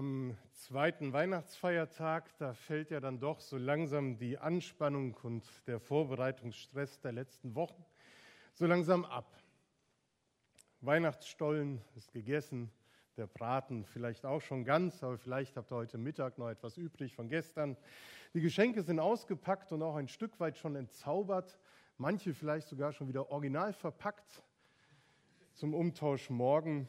Am zweiten Weihnachtsfeiertag, da fällt ja dann doch so langsam die Anspannung und der Vorbereitungsstress der letzten Wochen so langsam ab. Weihnachtsstollen ist gegessen, der Braten vielleicht auch schon ganz, aber vielleicht habt ihr heute Mittag noch etwas übrig von gestern. Die Geschenke sind ausgepackt und auch ein Stück weit schon entzaubert, manche vielleicht sogar schon wieder original verpackt zum Umtausch morgen.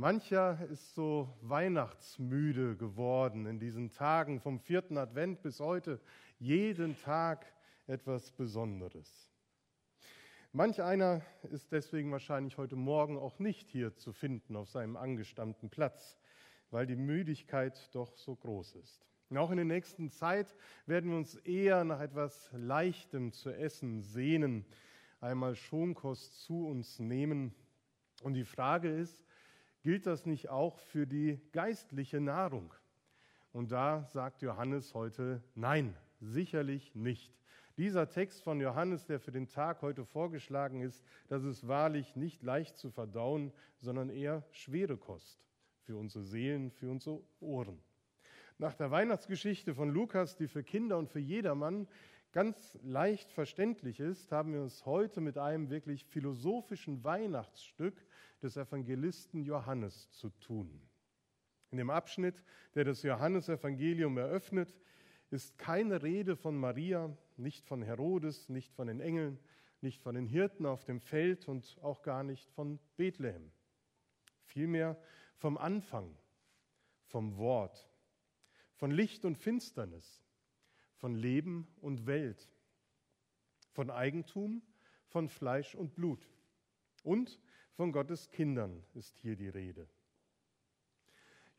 Mancher ist so weihnachtsmüde geworden in diesen Tagen vom vierten Advent bis heute. Jeden Tag etwas Besonderes. Manch einer ist deswegen wahrscheinlich heute Morgen auch nicht hier zu finden auf seinem angestammten Platz, weil die Müdigkeit doch so groß ist. Auch in der nächsten Zeit werden wir uns eher nach etwas Leichtem zu essen sehnen, einmal Schonkost zu uns nehmen. Und die Frage ist, gilt das nicht auch für die geistliche Nahrung? Und da sagt Johannes heute Nein, sicherlich nicht. Dieser Text von Johannes, der für den Tag heute vorgeschlagen ist, das ist wahrlich nicht leicht zu verdauen, sondern eher schwere Kost für unsere Seelen, für unsere Ohren. Nach der Weihnachtsgeschichte von Lukas, die für Kinder und für jedermann ganz leicht verständlich ist, haben wir uns heute mit einem wirklich philosophischen Weihnachtsstück des Evangelisten Johannes zu tun. In dem Abschnitt, der das Johannesevangelium eröffnet, ist keine Rede von Maria, nicht von Herodes, nicht von den Engeln, nicht von den Hirten auf dem Feld und auch gar nicht von Bethlehem. Vielmehr vom Anfang, vom Wort, von Licht und Finsternis, von Leben und Welt, von Eigentum, von Fleisch und Blut und von Gottes Kindern ist hier die Rede.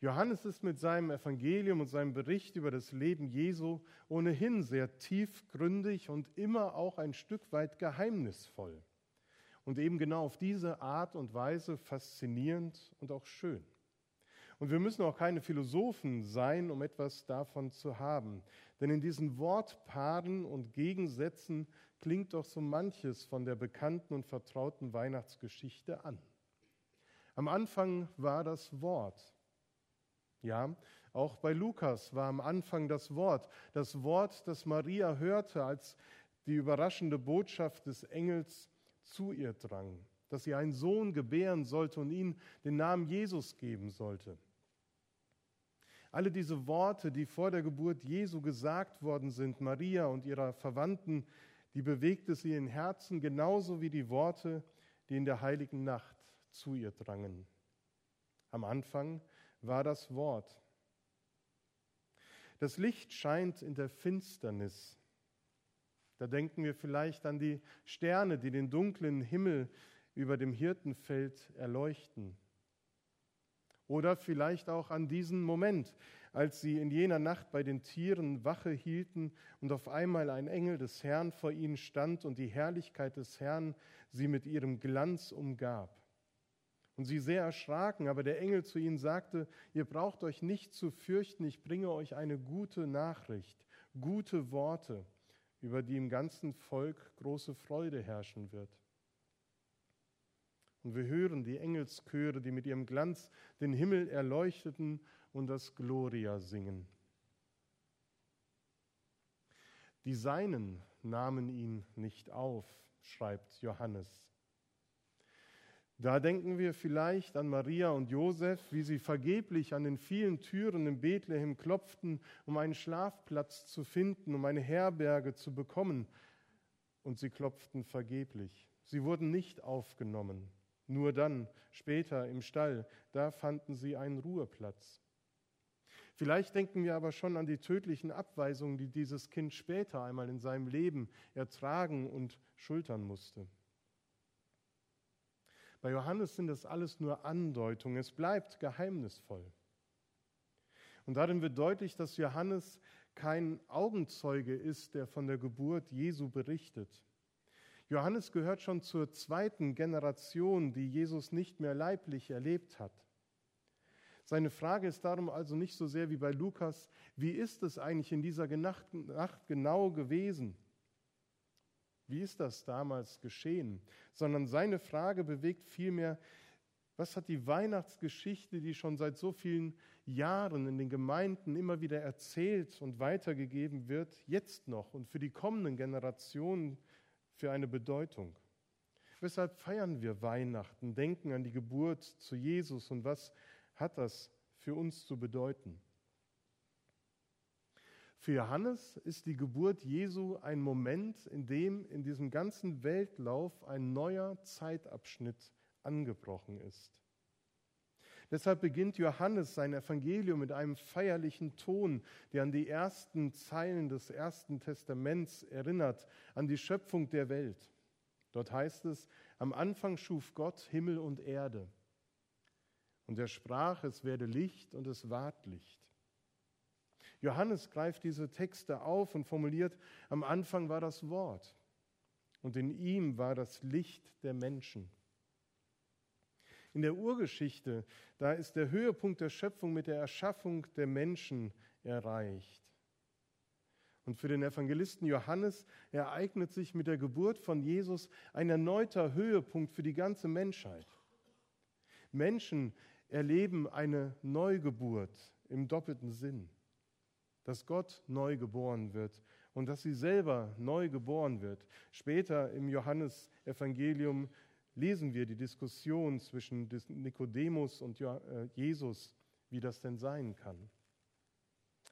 Johannes ist mit seinem Evangelium und seinem Bericht über das Leben Jesu ohnehin sehr tiefgründig und immer auch ein Stück weit geheimnisvoll. Und eben genau auf diese Art und Weise faszinierend und auch schön. Und wir müssen auch keine Philosophen sein, um etwas davon zu haben. Denn in diesen Wortpaaren und Gegensätzen klingt doch so manches von der bekannten und vertrauten Weihnachtsgeschichte an. Am Anfang war das Wort. Ja, auch bei Lukas war am Anfang das Wort, das Wort, das Maria hörte, als die überraschende Botschaft des Engels zu ihr drang, dass sie einen Sohn gebären sollte und ihm den Namen Jesus geben sollte. Alle diese Worte, die vor der Geburt Jesu gesagt worden sind, Maria und ihrer Verwandten, die bewegte sie in Herzen genauso wie die Worte, die in der heiligen Nacht zu ihr drangen. Am Anfang war das Wort. Das Licht scheint in der Finsternis. Da denken wir vielleicht an die Sterne, die den dunklen Himmel über dem Hirtenfeld erleuchten. Oder vielleicht auch an diesen Moment, als sie in jener Nacht bei den Tieren Wache hielten und auf einmal ein Engel des Herrn vor ihnen stand und die Herrlichkeit des Herrn sie mit ihrem Glanz umgab und sie sehr erschraken, aber der Engel zu ihnen sagte, ihr braucht euch nicht zu fürchten, ich bringe euch eine gute Nachricht, gute Worte, über die im ganzen Volk große Freude herrschen wird. Und wir hören die Engelschöre, die mit ihrem Glanz den Himmel erleuchteten und das Gloria singen. Die Seinen nahmen ihn nicht auf, schreibt Johannes. Da denken wir vielleicht an Maria und Josef, wie sie vergeblich an den vielen Türen in Bethlehem klopften, um einen Schlafplatz zu finden, um eine Herberge zu bekommen. Und sie klopften vergeblich. Sie wurden nicht aufgenommen. Nur dann, später im Stall, da fanden sie einen Ruheplatz. Vielleicht denken wir aber schon an die tödlichen Abweisungen, die dieses Kind später einmal in seinem Leben ertragen und schultern musste. Bei Johannes sind das alles nur Andeutungen. Es bleibt geheimnisvoll. Und darin wird deutlich, dass Johannes kein Augenzeuge ist, der von der Geburt Jesu berichtet. Johannes gehört schon zur zweiten Generation, die Jesus nicht mehr leiblich erlebt hat. Seine Frage ist darum also nicht so sehr wie bei Lukas, wie ist es eigentlich in dieser Nacht genau gewesen? Wie ist das damals geschehen? Sondern seine Frage bewegt vielmehr, Was hat die Weihnachtsgeschichte, die schon seit so vielen Jahren in den Gemeinden immer wieder erzählt und weitergegeben wird, jetzt noch und für die kommenden Generationen für eine Bedeutung? Weshalb feiern wir Weihnachten, denken an die Geburt zu Jesus und was hat das für uns zu bedeuten? Für Johannes ist die Geburt Jesu ein Moment, in dem in diesem ganzen Weltlauf ein neuer Zeitabschnitt angebrochen ist. Deshalb beginnt Johannes sein Evangelium mit einem feierlichen Ton, der an die ersten Zeilen des Ersten Testaments erinnert, an die Schöpfung der Welt. Dort heißt es, am Anfang schuf Gott Himmel und Erde. Und er sprach, es werde Licht und es ward Licht. Johannes greift diese Texte auf und formuliert, am Anfang war das Wort und in ihm war das Licht der Menschen. In der Urgeschichte, da ist der Höhepunkt der Schöpfung mit der Erschaffung der Menschen erreicht. Und für den Evangelisten Johannes ereignet sich mit der Geburt von Jesus ein erneuter Höhepunkt für die ganze Menschheit. Menschen erleben eine Neugeburt im doppelten Sinn dass Gott neu geboren wird und dass sie selber neu geboren wird. Später im Johannesevangelium lesen wir die Diskussion zwischen Nikodemus und äh, Jesus, wie das denn sein kann.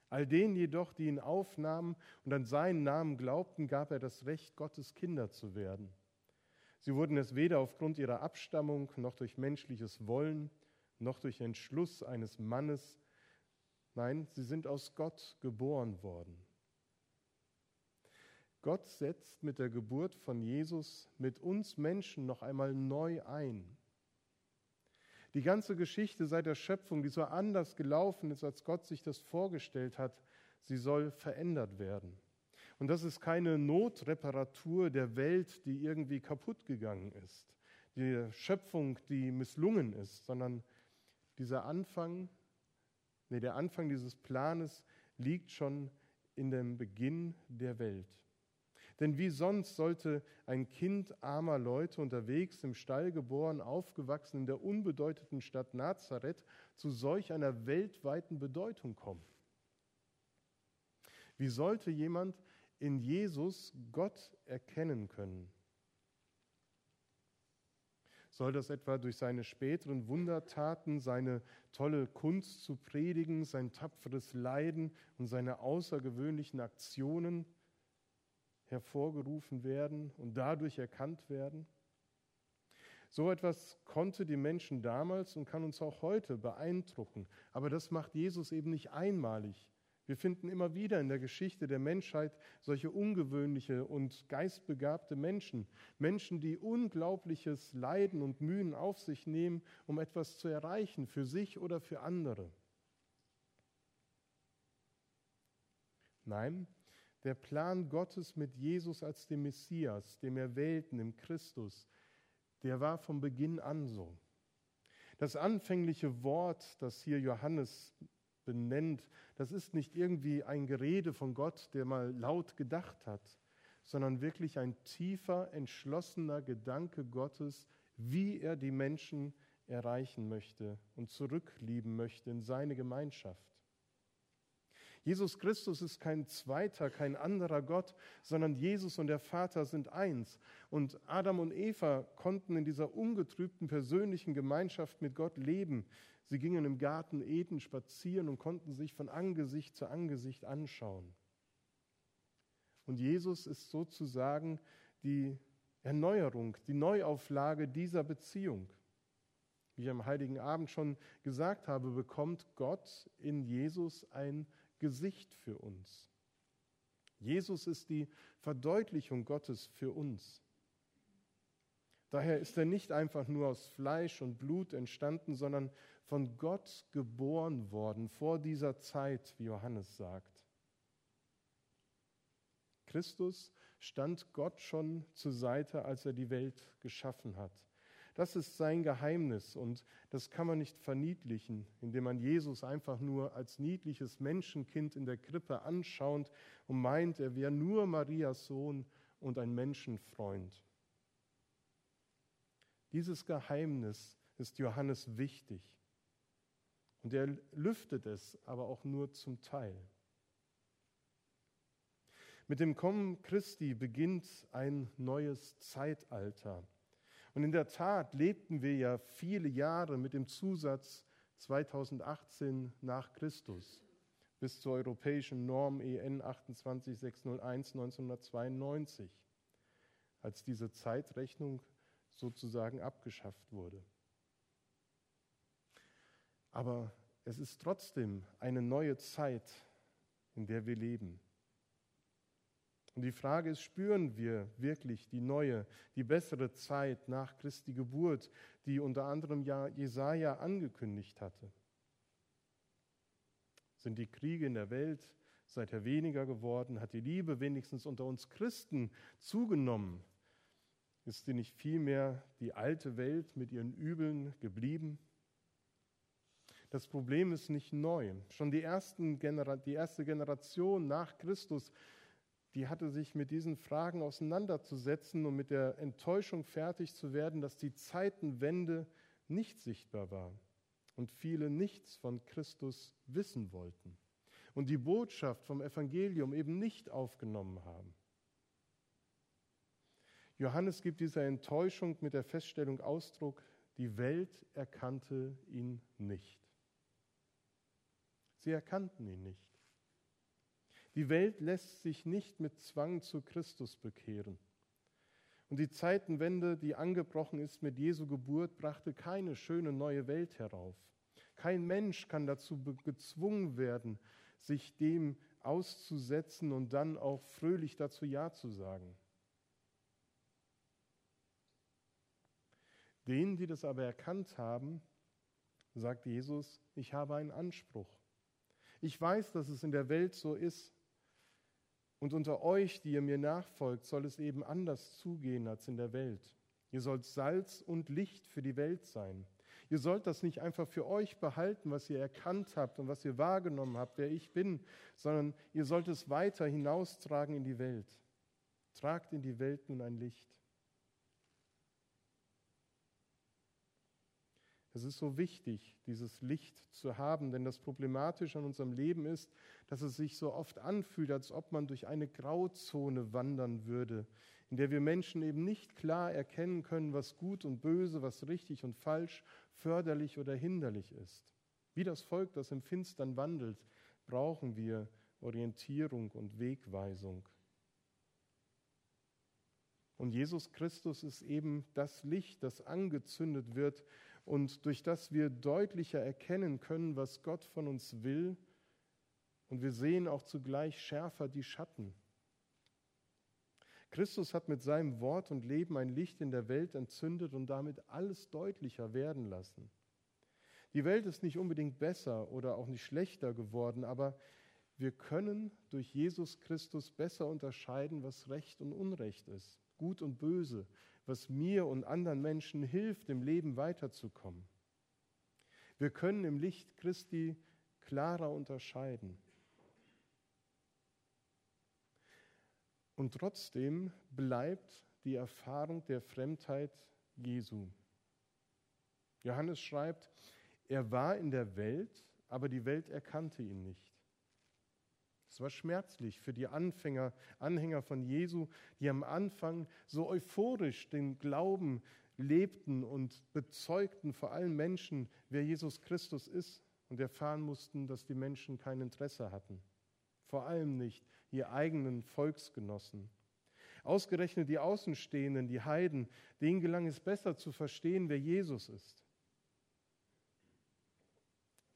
All denen jedoch, die ihn aufnahmen und an seinen Namen glaubten, gab er das Recht, Gottes Kinder zu werden. Sie wurden es weder aufgrund ihrer Abstammung noch durch menschliches Wollen noch durch Entschluss eines Mannes Nein, sie sind aus Gott geboren worden. Gott setzt mit der Geburt von Jesus mit uns Menschen noch einmal neu ein. Die ganze Geschichte seit der Schöpfung, die so anders gelaufen ist, als Gott sich das vorgestellt hat, sie soll verändert werden. Und das ist keine Notreparatur der Welt, die irgendwie kaputt gegangen ist, die Schöpfung, die misslungen ist, sondern dieser Anfang Nee, der Anfang dieses Planes liegt schon in dem Beginn der Welt. Denn wie sonst sollte ein Kind armer Leute unterwegs im Stall geboren, aufgewachsen in der unbedeuteten Stadt Nazareth zu solch einer weltweiten Bedeutung kommen? Wie sollte jemand in Jesus Gott erkennen können? Soll das etwa durch seine späteren Wundertaten, seine tolle Kunst zu predigen, sein tapferes Leiden und seine außergewöhnlichen Aktionen hervorgerufen werden und dadurch erkannt werden? So etwas konnte die Menschen damals und kann uns auch heute beeindrucken. Aber das macht Jesus eben nicht einmalig. Wir finden immer wieder in der Geschichte der Menschheit solche ungewöhnliche und geistbegabte Menschen. Menschen, die unglaubliches Leiden und Mühen auf sich nehmen, um etwas zu erreichen, für sich oder für andere. Nein, der Plan Gottes mit Jesus als dem Messias, dem Erwählten, dem Christus, der war vom Beginn an so. Das anfängliche Wort, das hier Johannes benennt, das ist nicht irgendwie ein Gerede von Gott, der mal laut gedacht hat, sondern wirklich ein tiefer, entschlossener Gedanke Gottes, wie er die Menschen erreichen möchte und zurücklieben möchte in seine Gemeinschaft. Jesus Christus ist kein zweiter, kein anderer Gott, sondern Jesus und der Vater sind eins. Und Adam und Eva konnten in dieser ungetrübten persönlichen Gemeinschaft mit Gott leben. Sie gingen im Garten Eden spazieren und konnten sich von Angesicht zu Angesicht anschauen. Und Jesus ist sozusagen die Erneuerung, die Neuauflage dieser Beziehung. Wie ich am heiligen Abend schon gesagt habe, bekommt Gott in Jesus ein Gesicht für uns. Jesus ist die Verdeutlichung Gottes für uns. Daher ist er nicht einfach nur aus Fleisch und Blut entstanden, sondern von Gott geboren worden vor dieser Zeit, wie Johannes sagt. Christus stand Gott schon zur Seite, als er die Welt geschaffen hat. Das ist sein Geheimnis und das kann man nicht verniedlichen, indem man Jesus einfach nur als niedliches Menschenkind in der Krippe anschaut und meint, er wäre nur Marias Sohn und ein Menschenfreund. Dieses Geheimnis ist Johannes wichtig. Und er lüftet es aber auch nur zum Teil. Mit dem Kommen Christi beginnt ein neues Zeitalter. Und in der Tat lebten wir ja viele Jahre mit dem Zusatz 2018 nach Christus bis zur europäischen Norm EN 28601 1992, als diese Zeitrechnung sozusagen abgeschafft wurde. Aber es ist trotzdem eine neue Zeit, in der wir leben. Und die Frage ist, spüren wir wirklich die neue, die bessere Zeit nach Christi Geburt, die unter anderem ja Jesaja angekündigt hatte? Sind die Kriege in der Welt seither weniger geworden? Hat die Liebe wenigstens unter uns Christen zugenommen? Ist sie nicht vielmehr die alte Welt mit ihren Übeln geblieben? Das Problem ist nicht neu. Schon die, ersten Genera die erste Generation nach Christus, die hatte sich mit diesen Fragen auseinanderzusetzen und mit der Enttäuschung fertig zu werden, dass die Zeitenwende nicht sichtbar war und viele nichts von Christus wissen wollten und die Botschaft vom Evangelium eben nicht aufgenommen haben. Johannes gibt dieser Enttäuschung mit der Feststellung Ausdruck, die Welt erkannte ihn nicht. Sie erkannten ihn nicht. Die Welt lässt sich nicht mit Zwang zu Christus bekehren. Und die Zeitenwende, die angebrochen ist mit Jesu Geburt, brachte keine schöne neue Welt herauf. Kein Mensch kann dazu gezwungen werden, sich dem auszusetzen und dann auch fröhlich dazu Ja zu sagen. Denen, die das aber erkannt haben, sagt Jesus, ich habe einen Anspruch. Ich weiß, dass es in der Welt so ist. Und unter euch, die ihr mir nachfolgt, soll es eben anders zugehen als in der Welt. Ihr sollt Salz und Licht für die Welt sein. Ihr sollt das nicht einfach für euch behalten, was ihr erkannt habt und was ihr wahrgenommen habt, wer ich bin, sondern ihr sollt es weiter hinaustragen in die Welt. Tragt in die Welt nun ein Licht. Es ist so wichtig, dieses Licht zu haben, denn das Problematische an unserem Leben ist, dass es sich so oft anfühlt, als ob man durch eine Grauzone wandern würde, in der wir Menschen eben nicht klar erkennen können, was gut und böse, was richtig und falsch, förderlich oder hinderlich ist. Wie das Volk, das im Finstern wandelt, brauchen wir Orientierung und Wegweisung. Und Jesus Christus ist eben das Licht, das angezündet wird und durch das wir deutlicher erkennen können, was Gott von uns will. Und wir sehen auch zugleich schärfer die Schatten. Christus hat mit seinem Wort und Leben ein Licht in der Welt entzündet und damit alles deutlicher werden lassen. Die Welt ist nicht unbedingt besser oder auch nicht schlechter geworden, aber wir können durch Jesus Christus besser unterscheiden, was Recht und Unrecht ist, gut und böse, was mir und anderen Menschen hilft, im Leben weiterzukommen. Wir können im Licht Christi klarer unterscheiden. Und trotzdem bleibt die Erfahrung der Fremdheit Jesu. Johannes schreibt, er war in der Welt, aber die Welt erkannte ihn nicht. Es war schmerzlich für die Anfänger, Anhänger von Jesu, die am Anfang so euphorisch den Glauben lebten und bezeugten vor allen Menschen, wer Jesus Christus ist und erfahren mussten, dass die Menschen kein Interesse hatten. Vor allem nicht ihr eigenen Volksgenossen. Ausgerechnet die Außenstehenden, die Heiden, denen gelang es besser zu verstehen, wer Jesus ist.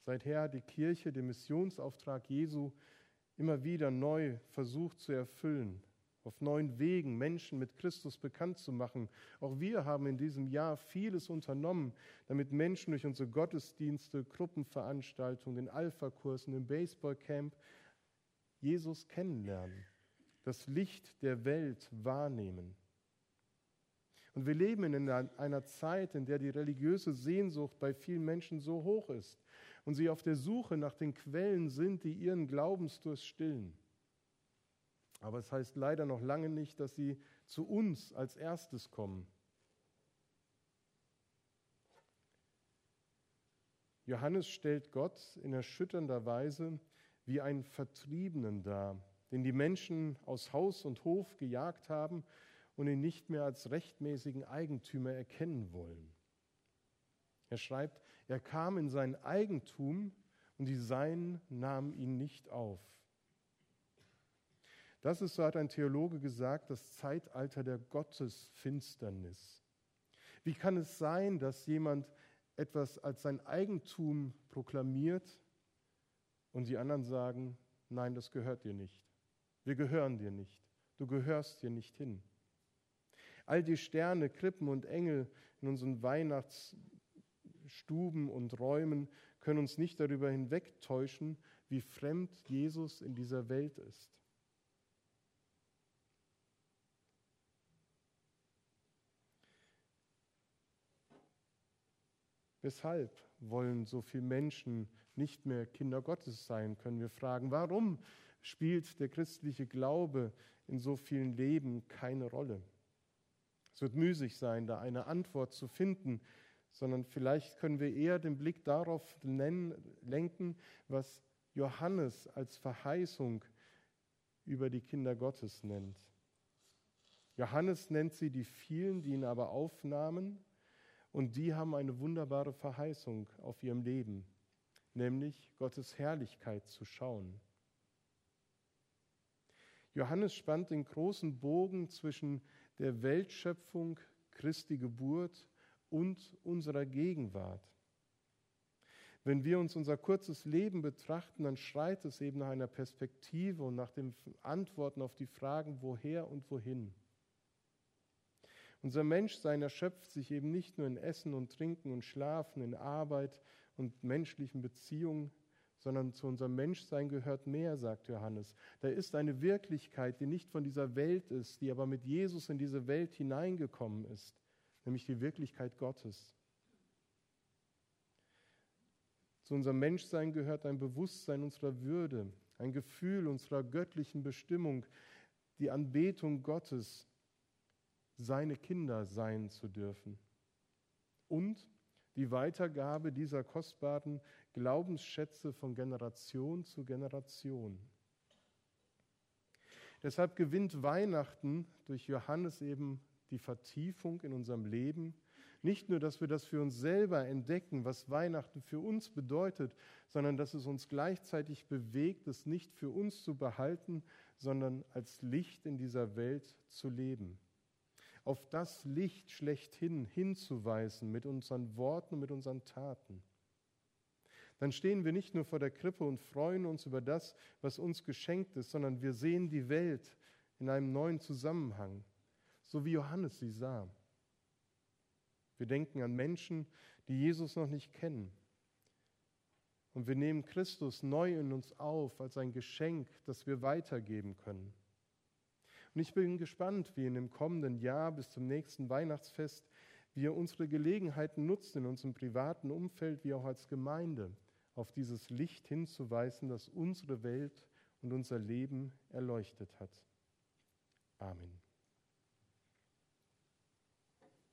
Seither hat die Kirche den Missionsauftrag Jesu immer wieder neu versucht zu erfüllen, auf neuen Wegen Menschen mit Christus bekannt zu machen. Auch wir haben in diesem Jahr vieles unternommen, damit Menschen durch unsere Gottesdienste, Gruppenveranstaltungen, den Alpha-Kursen, den Baseballcamp Jesus kennenlernen, das Licht der Welt wahrnehmen. Und wir leben in einer Zeit, in der die religiöse Sehnsucht bei vielen Menschen so hoch ist und sie auf der Suche nach den Quellen sind, die ihren Glaubensdurst stillen. Aber es heißt leider noch lange nicht, dass sie zu uns als erstes kommen. Johannes stellt Gott in erschütternder Weise wie einen Vertriebenen dar, den die Menschen aus Haus und Hof gejagt haben und ihn nicht mehr als rechtmäßigen Eigentümer erkennen wollen. Er schreibt, er kam in sein Eigentum und die Seinen nahmen ihn nicht auf. Das ist, so hat ein Theologe gesagt, das Zeitalter der Gottesfinsternis. Wie kann es sein, dass jemand etwas als sein Eigentum proklamiert und die anderen sagen, nein, das gehört dir nicht. Wir gehören dir nicht. Du gehörst hier nicht hin. All die Sterne, Krippen und Engel in unseren Weihnachtsstuben und Räumen können uns nicht darüber hinwegtäuschen, wie fremd Jesus in dieser Welt ist. Weshalb wollen so viele Menschen nicht mehr Kinder Gottes sein, können wir fragen. Warum spielt der christliche Glaube in so vielen Leben keine Rolle? Es wird müßig sein, da eine Antwort zu finden, sondern vielleicht können wir eher den Blick darauf lenken, was Johannes als Verheißung über die Kinder Gottes nennt. Johannes nennt sie die vielen, die ihn aber aufnahmen und die haben eine wunderbare Verheißung auf ihrem Leben, nämlich Gottes Herrlichkeit zu schauen. Johannes spannt den großen Bogen zwischen der Weltschöpfung, Christi Geburt und unserer Gegenwart. Wenn wir uns unser kurzes Leben betrachten, dann schreit es eben nach einer Perspektive und nach den Antworten auf die Fragen, woher und wohin. Unser Menschsein erschöpft sich eben nicht nur in Essen und Trinken und Schlafen, in Arbeit und menschlichen Beziehungen, sondern zu unserem Menschsein gehört mehr, sagt Johannes. Da ist eine Wirklichkeit, die nicht von dieser Welt ist, die aber mit Jesus in diese Welt hineingekommen ist, nämlich die Wirklichkeit Gottes. Zu unserem Menschsein gehört ein Bewusstsein unserer Würde, ein Gefühl unserer göttlichen Bestimmung, die Anbetung Gottes, seine Kinder sein zu dürfen. Und die Weitergabe dieser kostbaren Glaubensschätze von Generation zu Generation. Deshalb gewinnt Weihnachten durch Johannes eben die Vertiefung in unserem Leben. Nicht nur, dass wir das für uns selber entdecken, was Weihnachten für uns bedeutet, sondern dass es uns gleichzeitig bewegt, es nicht für uns zu behalten, sondern als Licht in dieser Welt zu leben auf das Licht schlechthin hinzuweisen mit unseren Worten und mit unseren Taten. Dann stehen wir nicht nur vor der Krippe und freuen uns über das, was uns geschenkt ist, sondern wir sehen die Welt in einem neuen Zusammenhang, so wie Johannes sie sah. Wir denken an Menschen, die Jesus noch nicht kennen. Und wir nehmen Christus neu in uns auf als ein Geschenk, das wir weitergeben können. Und ich bin gespannt, wie in dem kommenden Jahr bis zum nächsten Weihnachtsfest wir unsere Gelegenheiten nutzen, in unserem privaten Umfeld wie auch als Gemeinde, auf dieses Licht hinzuweisen, das unsere Welt und unser Leben erleuchtet hat. Amen.